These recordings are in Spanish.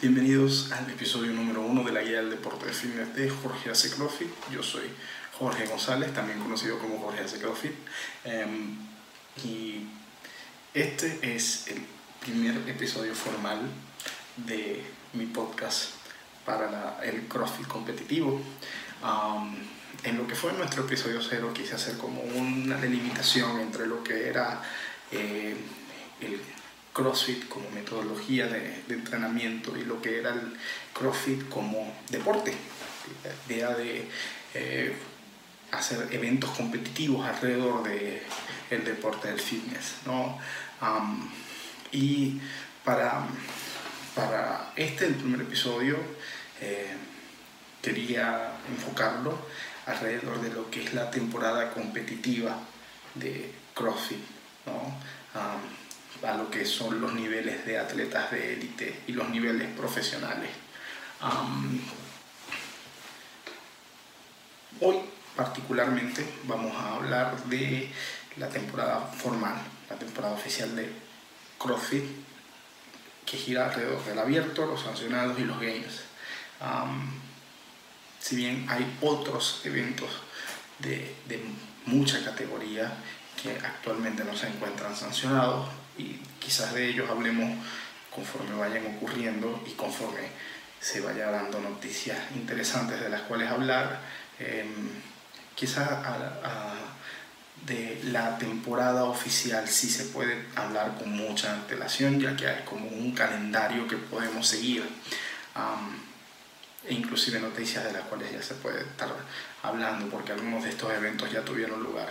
Bienvenidos al episodio número uno de la guía del deporte de fitness de Jorge Hace. Yo soy Jorge González, también conocido como Jorge Hace CrossFit. Em, y este es el primer episodio formal de mi podcast para el CrossFit competitivo. en lo que fue nuestro episodio cero quise hacer como una delimitación entre lo que era eh, el CrossFit como metodología de, entrenamiento y lo que era el CrossFit como deporte. La idea de eh, hacer eventos competitivos alrededor del el deporte del fitness. ¿no? y para, para este, el primer episodio, eh, quería enfocarlo alrededor de lo que es la temporada competitiva de CrossFit. ¿no? A lo que son los niveles de atletas de élite y los niveles profesionales. hoy particularmente vamos a hablar de la temporada formal, la temporada oficial de CrossFit, que gira alrededor del abierto, los sancionados y los games. si bien hay otros eventos de, de mucha categoría que actualmente no se encuentran sancionados, y quizás de ellos hablemos conforme vayan ocurriendo y conforme se vaya dando noticias interesantes de las cuales hablar. Em, quizás de la temporada oficial sí se puede hablar con mucha antelación, ya que hay como un calendario que podemos seguir. e inclusive noticias de las cuales ya se puede estar hablando, porque algunos de estos eventos ya tuvieron lugar.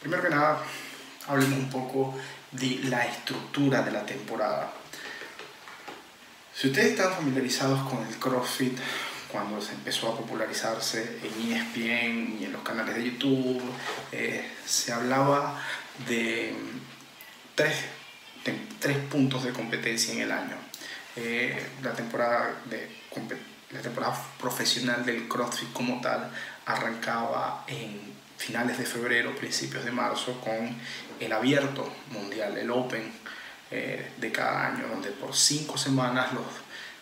primero que nada, hablemos un poco de la estructura de la temporada. Si ustedes están familiarizados con el CrossFit, cuando se empezó a popularizarse en ESPN y en los canales de YouTube, eh, se hablaba de tres, tres, puntos de competencia en el año. Eh, la, temporada de, la temporada profesional del CrossFit como tal arrancaba en finales de febrero, principios de marzo, con el abierto mundial, el Open eh, de cada año, donde por cinco semanas los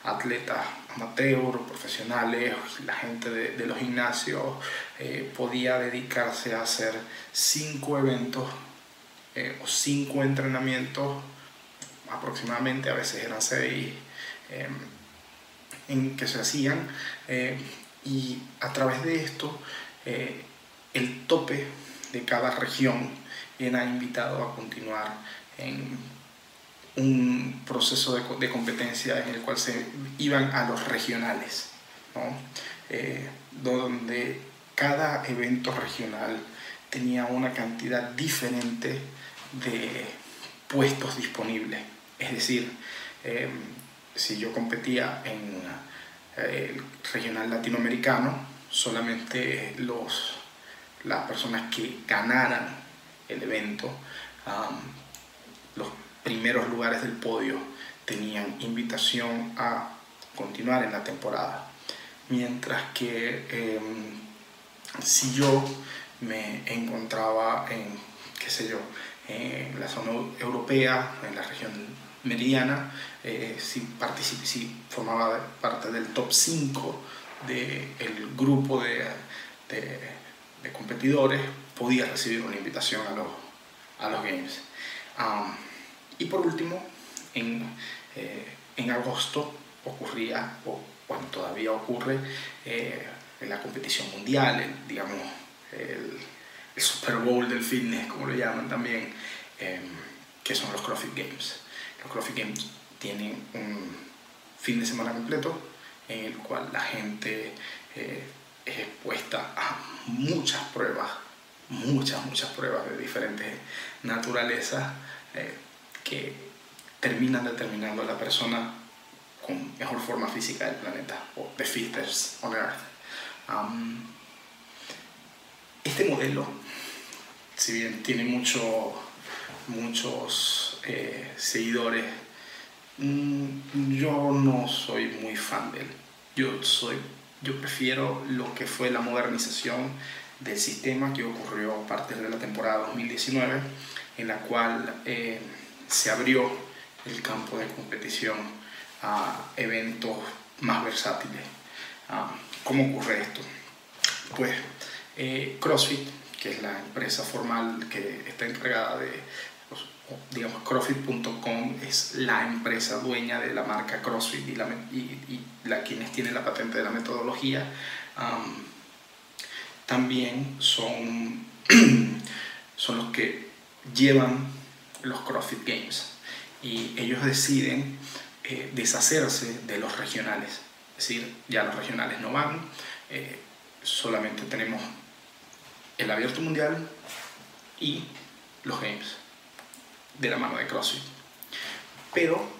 atletas amateur, profesionales, la gente de, los gimnasios eh, podía dedicarse a hacer cinco eventos eh, o cinco entrenamientos aproximadamente, a veces eran seis, en que se hacían y a través de esto el tope de cada región era invitado a continuar en un proceso de, competencia en el cual se iban a los regionales, eh, donde cada evento regional tenía una cantidad diferente de puestos disponibles. Es decir, eh, si yo competía en eh, el regional latinoamericano, solamente los las personas que ganaran el evento, los primeros lugares del podio tenían invitación a continuar en la temporada. Mientras que em, si yo me encontraba en, qué sé yo, en la zona europea, en la región meridiana, eh, si, si formaba parte del top 5 del grupo de de competidores podía recibir una invitación a los, a los Games. y por último, en, eh, en, agosto ocurría, o bueno, todavía ocurre, eh, en la competición mundial, digamos, el, el, Super Bowl del fitness, como lo llaman también, em, que son los CrossFit Games. Los CrossFit Games tienen un fin de semana completo en el cual la gente eh, es expuesta a muchas pruebas, muchas, muchas pruebas de diferentes naturalezas eh, que terminan determinando a la persona con mejor forma física del planeta, o the fittest on Earth. este modelo, si bien tiene mucho, muchos eh, seguidores, mm, yo no soy muy fan de él. Yo soy yo prefiero lo que fue la modernización del sistema que ocurrió a partir de la temporada 2019, en la cual eh, se abrió el campo de competición a eventos más versátiles. Ah, ¿Cómo ocurre esto? Pues eh, CrossFit, que es la empresa formal que está encargada de, pues, digamos, CrossFit.com es la empresa dueña de la marca CrossFit y, la, y, la, quienes tienen la patente de la metodología. También son, son los que llevan los CrossFit Games y ellos deciden eh, deshacerse de los regionales. Es decir, ya los regionales no van, eh, solamente tenemos el abierto mundial y los games de la mano de CrossFit. Pero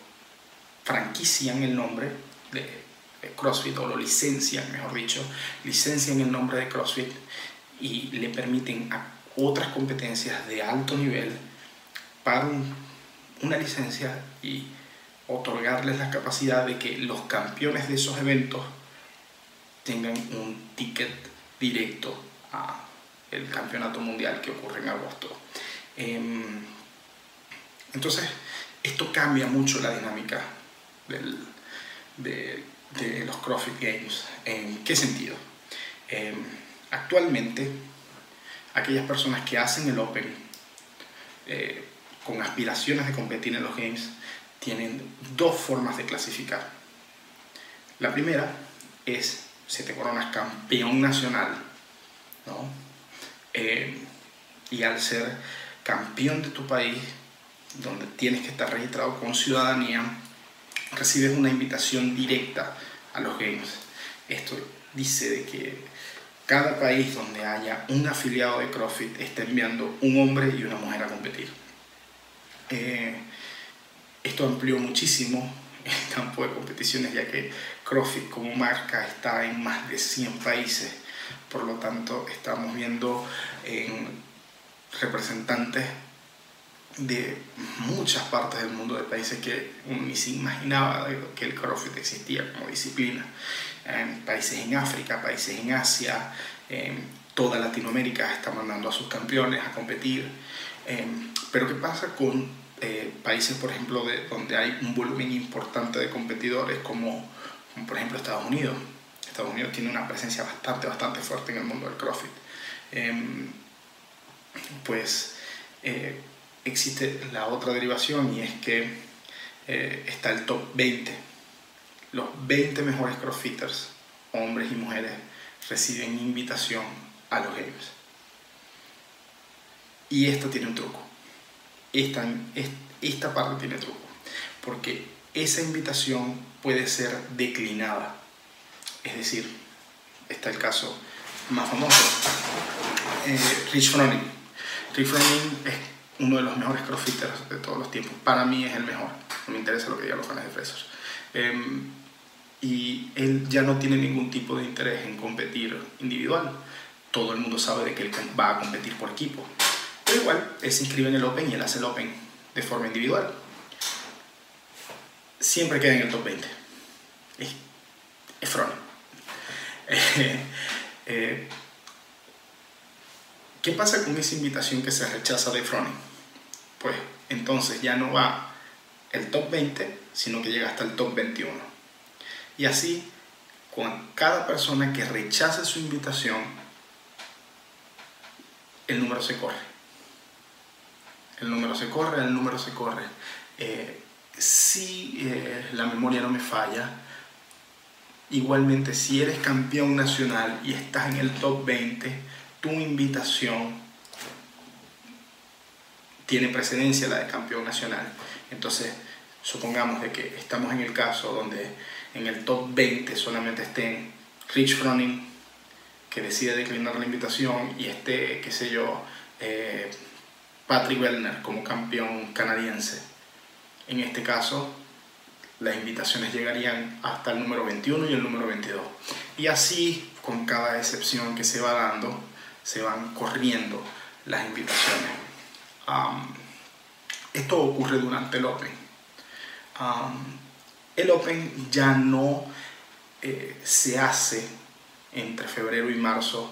franquician el nombre de CrossFit o lo licencian, mejor dicho, licencian el nombre de CrossFit y le permiten a otras competencias de alto nivel para una licencia y otorgarles la capacidad de que los campeones de esos eventos tengan un ticket directo a el campeonato mundial que ocurre en agosto. Em, entonces, esto cambia mucho la dinámica de, los CrossFit Games. ¿En qué sentido? Em, actualmente, aquellas personas que hacen el Open eh, con aspiraciones de competir en los Games tienen dos formas de clasificar. La primera es si te coronas campeón nacional, ¿no? Eh, y al ser campeón de tu país, donde tienes que estar registrado con ciudadanía, recibes una invitación directa a los Games. Esto dice de que cada país donde haya un afiliado de CrossFit está enviando un hombre y una mujer a competir. Eh, esto amplió muchísimo el campo de competiciones ya que CrossFit como marca está en más de 100 países. Por lo tanto, estamos viendo en representantes de muchas partes del mundo, de países que ni se imaginaba que el CrossFit existía como disciplina. En países en África, países en Asia, toda Latinoamérica está mandando a sus campeones a competir. Pero ¿qué pasa con eh, países, por ejemplo, de, donde hay un volumen importante de competidores, como, por ejemplo Estados Unidos. Estados Unidos tiene una presencia bastante, bastante fuerte en el mundo del CrossFit. Em, pues eh, existe la otra derivación y es que eh, está el top 20. Los 20 mejores CrossFitters, hombres y mujeres, reciben invitación a los Games. Y esto tiene un truco esta, esta parte tiene truco, porque esa invitación puede ser declinada. Es decir, está el caso más famoso, eh, Rich Froning. Rich Froning es uno de los mejores crossfitters de todos los tiempos. Para mí es el mejor. No me interesa lo que digan los fans de Fresos. Em, y él ya no tiene ningún tipo de interés en competir individual. Todo el mundo sabe de que él va a competir por equipo igual, él se inscribe en el Open y él hace el Open de forma individual. Siempre queda en el top 20. Es, es eh, ¿Qué pasa con esa invitación que se rechaza de Froning? Pues entonces ya no va el top 20, sino que llega hasta el top 21. Y así, con cada persona que rechace su invitación, el número se corre el número se corre, el número se corre. Eh, si eh, la memoria no me falla, igualmente si eres campeón nacional y estás en el top 20, tu invitación tiene precedencia la de campeón nacional. Entonces, supongamos de que estamos en el caso donde en el top 20 solamente estén Rich Froning, que decide declinar la invitación, y esté, qué sé yo, eh, Patrick Wellner como campeón canadiense. En este caso, las invitaciones llegarían hasta el número 21 y el número 22. Y así, con cada excepción que se va dando, se van corriendo las invitaciones. esto ocurre durante el Open. el Open ya no eh, se hace entre febrero y marzo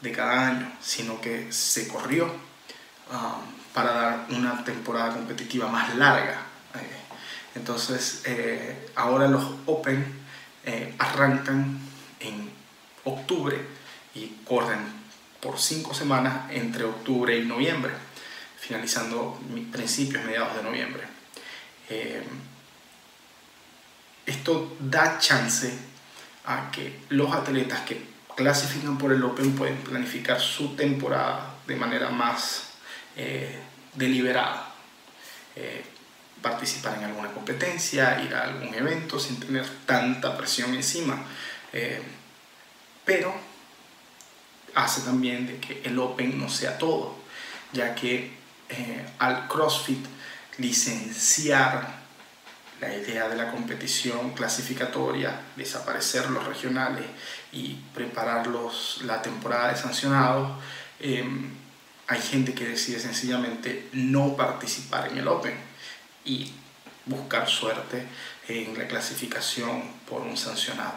de cada año, sino que se corrió para dar una temporada competitiva más larga. Eh, Entonces, eh, ahora los Open arrancan en octubre y corren por cinco semanas entre octubre y noviembre, finalizando principios, mediados de noviembre. Eh, esto da chance a que los atletas que clasifican por el Open pueden planificar su temporada de manera más deliberada participar en alguna competencia, ir a algún evento sin tener tanta presión encima. Eh, pero hace también de que el Open no sea todo, ya que eh, al CrossFit licenciar la idea de la competición clasificatoria, desaparecer los regionales y preparar la temporada de sancionados, eh, hay gente que decide sencillamente no participar en el Open y buscar suerte en la clasificación por un sancionado.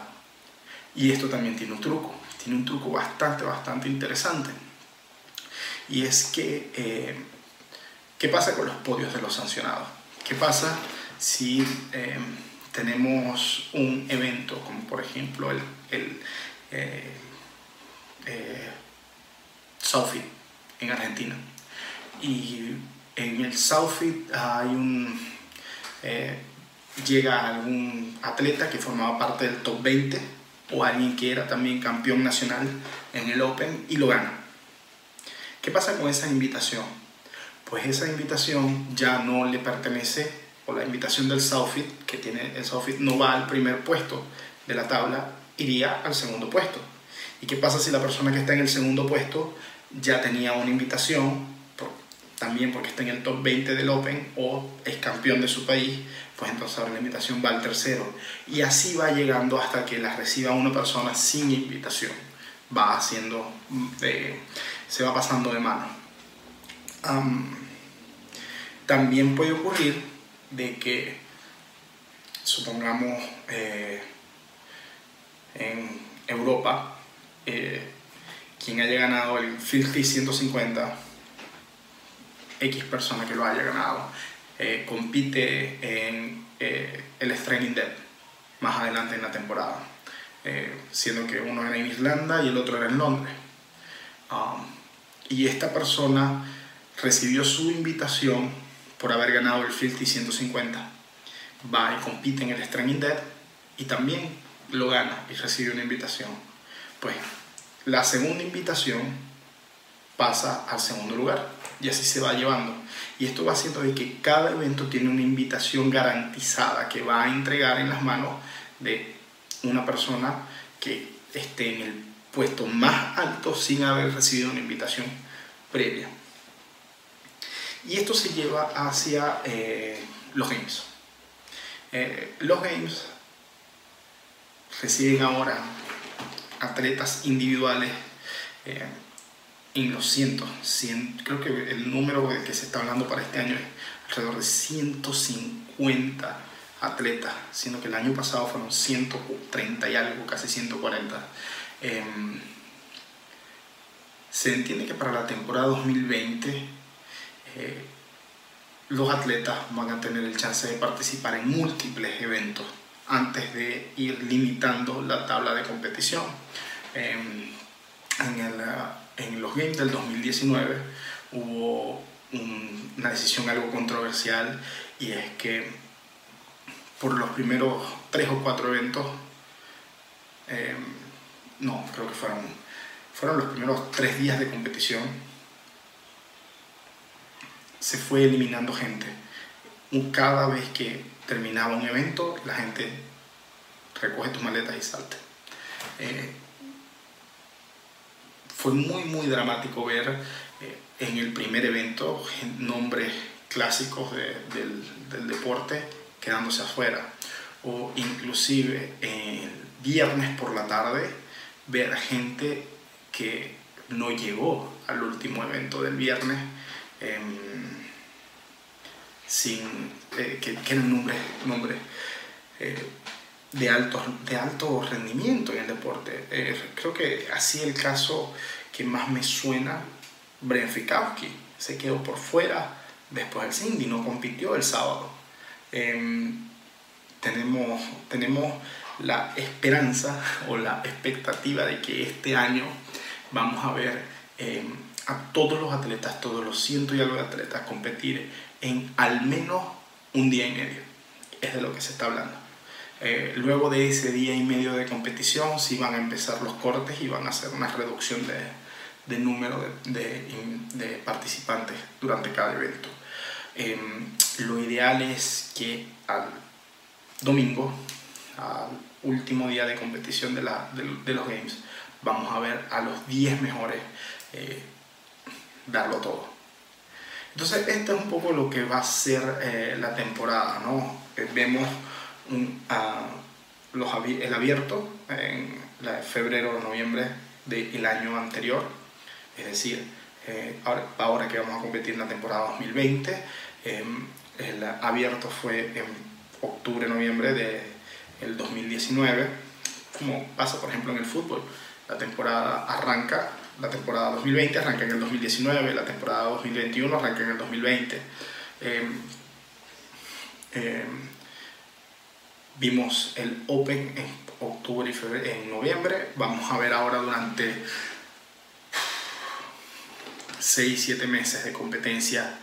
Y esto también tiene un truco, tiene un truco bastante, bastante interesante. Y es que, eh, ¿qué pasa con los podios de los sancionados? ¿Qué pasa si eh, tenemos un evento como por ejemplo el, el eh, en Argentina? Y en el Southfit hay un... Llega algún atleta que formaba parte del top 20 o alguien que era también campeón nacional en el Open y lo gana. ¿Qué pasa con esa invitación? Pues esa invitación ya no le pertenece, o la invitación del Southfit, que tiene el Southfit no va al primer puesto de la tabla, iría al segundo puesto. ¿Y qué pasa si la persona que está en el segundo puesto ya tenía una invitación también porque está en el top 20 del Open o es campeón de su país, pues entonces ahora la invitación va al tercero. Y así va llegando hasta que la reciba una persona sin invitación. Va haciendo, eh, se va pasando de mano. también puede ocurrir de que, supongamos, eh, en Europa, eh, quien haya ganado el 50 150 X persona que lo haya ganado eh, compite en eh, el Straining Depth más adelante en la temporada, eh, siendo que uno era en Irlanda y el otro era en Londres. Um, y esta persona recibió su invitación por haber ganado el 50 150. Va y compite en el Straining Depth y también lo gana y recibe una invitación. Pues la segunda invitación pasa al segundo lugar y así se va llevando. Y esto va haciendo de que cada evento tiene una invitación garantizada que va a entregar en las manos de una persona que esté en el puesto más alto sin haber recibido una invitación previa. Y esto se lleva hacia eh, los games. Eh, los games reciben ahora atletas individuales eh, en los cientos, creo que el número que se está hablando para este año es alrededor de 150 atletas, siendo que el año pasado fueron 130 y algo, casi 140. Em, se entiende que para la temporada 2020 eh, los atletas van a tener el chance de participar en múltiples eventos antes de ir limitando la tabla de competición. Em, en el, en los Games del 2019 hubo una decisión algo controversial y es que por los primeros tres o cuatro eventos, em, no, creo que fueron, fueron los primeros tres días de competición, se fue eliminando gente. Cada vez que terminaba un evento, la gente recoge tus maletas y salte. Eh, fue muy, muy dramático ver eh, en el primer evento nombres clásicos del, deporte quedándose afuera. O inclusive el viernes por la tarde ver gente que no llegó al último evento del viernes em, sin eh, que, que, eran nombres, eh, de alto, de alto rendimiento en el deporte. creo que así el caso que más me suena, Bren Fikowski. Se quedó por fuera después del Cindy, no compitió el sábado. em, tenemos, tenemos la esperanza o la expectativa de que este año vamos a ver em, a todos los atletas, todos los cientos y algo de atletas competir en al menos un día y medio. Es de lo que se está hablando. Eh, luego de ese día y medio de competición, sí van a empezar los cortes y van a hacer una reducción de, número de, participantes durante cada evento. Em, lo ideal es que al domingo, al último día de competición de, los Games, vamos a ver a los 10 mejores eh, darlo todo. Entonces, esto es un poco lo que va a ser eh, la temporada, ¿no? Vemos un, los, el abierto en la, febrero o noviembre del año anterior, es decir, ahora, ahora, que vamos a competir en la temporada 2020, em, el abierto fue en octubre, noviembre de el 2019, como pasa por ejemplo en el fútbol. La temporada arranca, la temporada 2020 arranca en el 2019, la temporada 2021 arranca en el 2020. Em, em, vimos el Open en octubre y febrero, en noviembre. Vamos a ver ahora durante 6-7 meses de competencia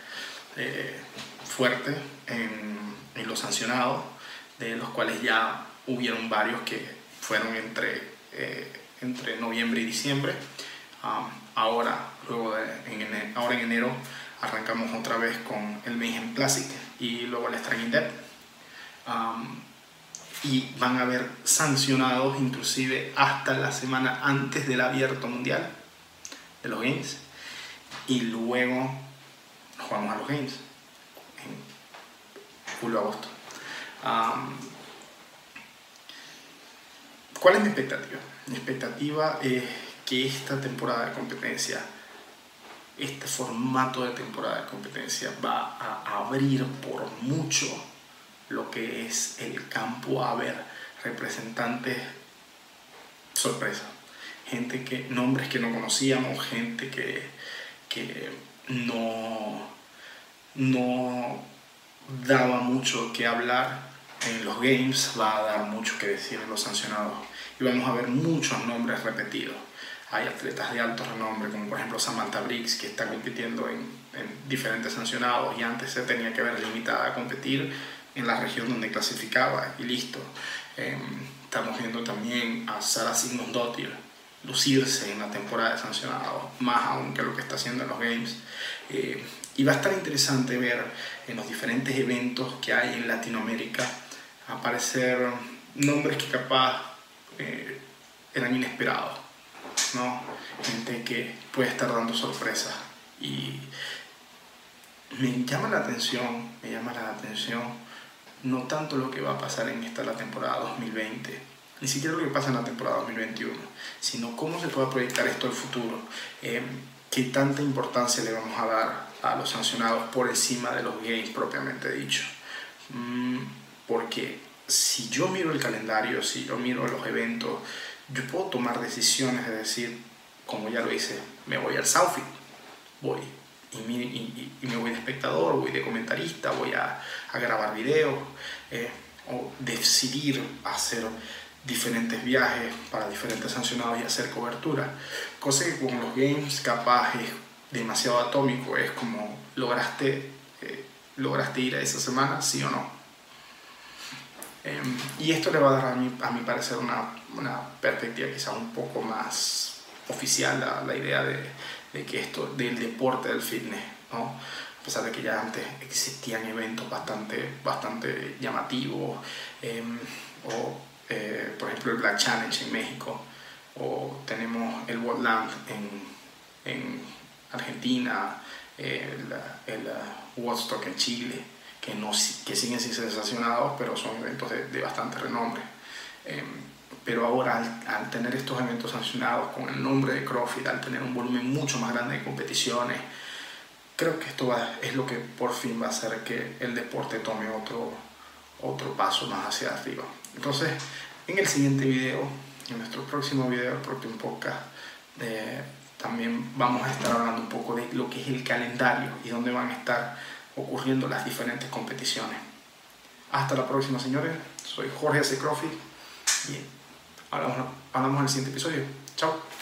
eh, fuerte en, en los sancionados de los cuales ya hubieron varios que fueron entre, eh, entre noviembre y diciembre. Um, ahora, luego en, ahora en enero arrancamos otra vez con el Mayhem Classic y luego el Strike Depth. Um, y van a haber sancionados inclusive hasta la semana antes del abierto mundial de los Games. Y luego jugamos a los Games en julio-agosto. ¿Cuál es mi expectativa? Mi expectativa es que esta temporada de competencia, este formato de temporada de competencia va a abrir por mucho lo que es el campo a ver representantes sorpresa. Gente que, nombres que no conocíamos, gente que, que no, no daba mucho que hablar en los games va a dar mucho que decir en los sancionados y vamos a ver muchos nombres repetidos. Hay atletas de alto renombre, como por ejemplo Samantha Briggs, que está compitiendo en, en diferentes sancionados y antes se tenía que ver limitada a competir en la región donde clasificaba y listo. Em, estamos viendo también a Sara Sigmundsdottir lucirse en la temporada de sancionados, más aún que lo que está haciendo en los Games. Eh, y va a estar interesante ver en los diferentes eventos que hay en Latinoamérica aparecer nombres que capaz eh, eran inesperados, ¿no? Gente que puede estar dando sorpresas y me llama la atención, me llama la atención no tanto lo que va a pasar en esta la temporada 2020, ni siquiera lo que pasa en la temporada 2021, sino cómo se puede proyectar esto al futuro, eh, qué tanta importancia le vamos a dar a los sancionados por encima de los games propiamente dicho. Mm, porque si yo miro el calendario, si yo miro los eventos, yo puedo tomar decisiones de decir, como ya lo hice, me voy al Southfield, voy y, me voy de espectador, voy de comentarista, voy a, grabar videos, eh, o decidir hacer diferentes viajes para diferentes sancionados y hacer cobertura. Cosa que con los games capaz es demasiado atómico, es como lograste, eh, lograste ir a esa semana, sí o no. Em, y esto le va a dar a mi, a mi parecer una, una perspectiva quizá un poco más oficial a la idea de, de, que esto, del deporte del fitness, ¿no? a pesar de que ya antes existían eventos bastante, bastante llamativos, em, o eh, por ejemplo el Black Challenge en México, o tenemos el Worldland en, en Argentina, el, el Woodstock en Chile, que, no, que siguen sin ser sancionados, pero son eventos de, de bastante renombre. Em, pero ahora al, tener estos eventos sancionados con el nombre de CrossFit, al tener un volumen mucho más grande de competiciones, creo que esto va, es lo que por fin va a hacer que el deporte tome otro, otro paso más hacia arriba. Entonces, en el siguiente video, en nuestro próximo video, el próximo podcast, eh, también vamos a estar hablando un poco de lo que es el calendario y dónde van a estar ocurriendo las diferentes competiciones. Hasta la próxima, señores. Soy Jorge C. y hablamos, hablamos en el siguiente episodio. Chao.